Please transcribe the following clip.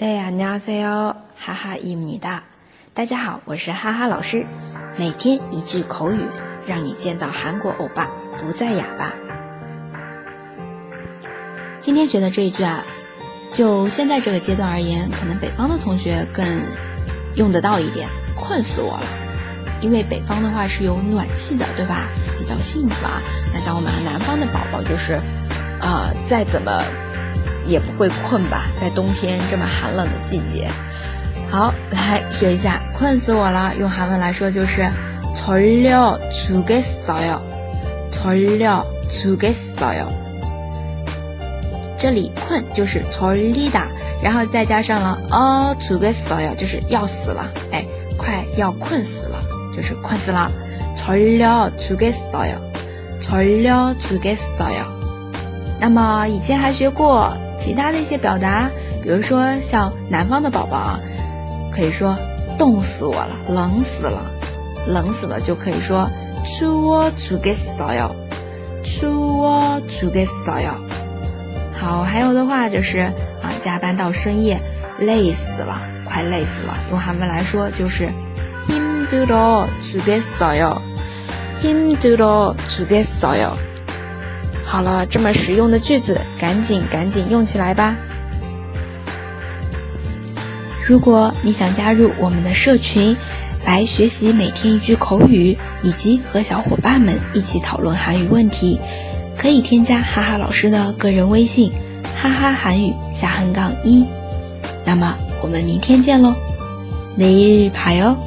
大家好，哈哈伊姆尼达。大家好，我是哈哈老师。每天一句口语，让你见到韩国欧巴不再哑巴。今天学的这一句啊，就现在这个阶段而言，可能北方的同学更用得到一点。困死我了，因为北方的话是有暖气的，对吧？比较幸福啊。那像我们南方的宝宝，就是呃，再怎么。也不会困吧，在冬天这么寒冷的季节。好，来学一下，困死我了。用韩文来说就是졸려죽겠어 요， 졸려죽겠어 요。 这里困就是졸리 다， 然后再加上了어죽겠어 요， 就是要死了，哎，快要困死了，就是困死了。졸려죽겠어 요， 졸려죽겠어 요。 那么以前还学过。 其他的一些表达，比如说像南方的宝宝啊，可以说冻死我了，冷死了，冷死了就可以说추워죽겠어 요， 추워죽겠어 요。 好，还有的话就是啊，加班到深夜，累死了，快累死了，用韩文来说就是힘들어죽겠어 요， 힘들어죽겠어 요。 好了，这么实用的句子，赶紧赶紧用起来吧！如果你想加入我们的社群，来学习每天一句口语，以及和小伙伴们一起讨论韩语问题，可以添加哈哈老师的个人微信“哈哈韩语下横杠一”。那么我们明天见喽，내일봐 요。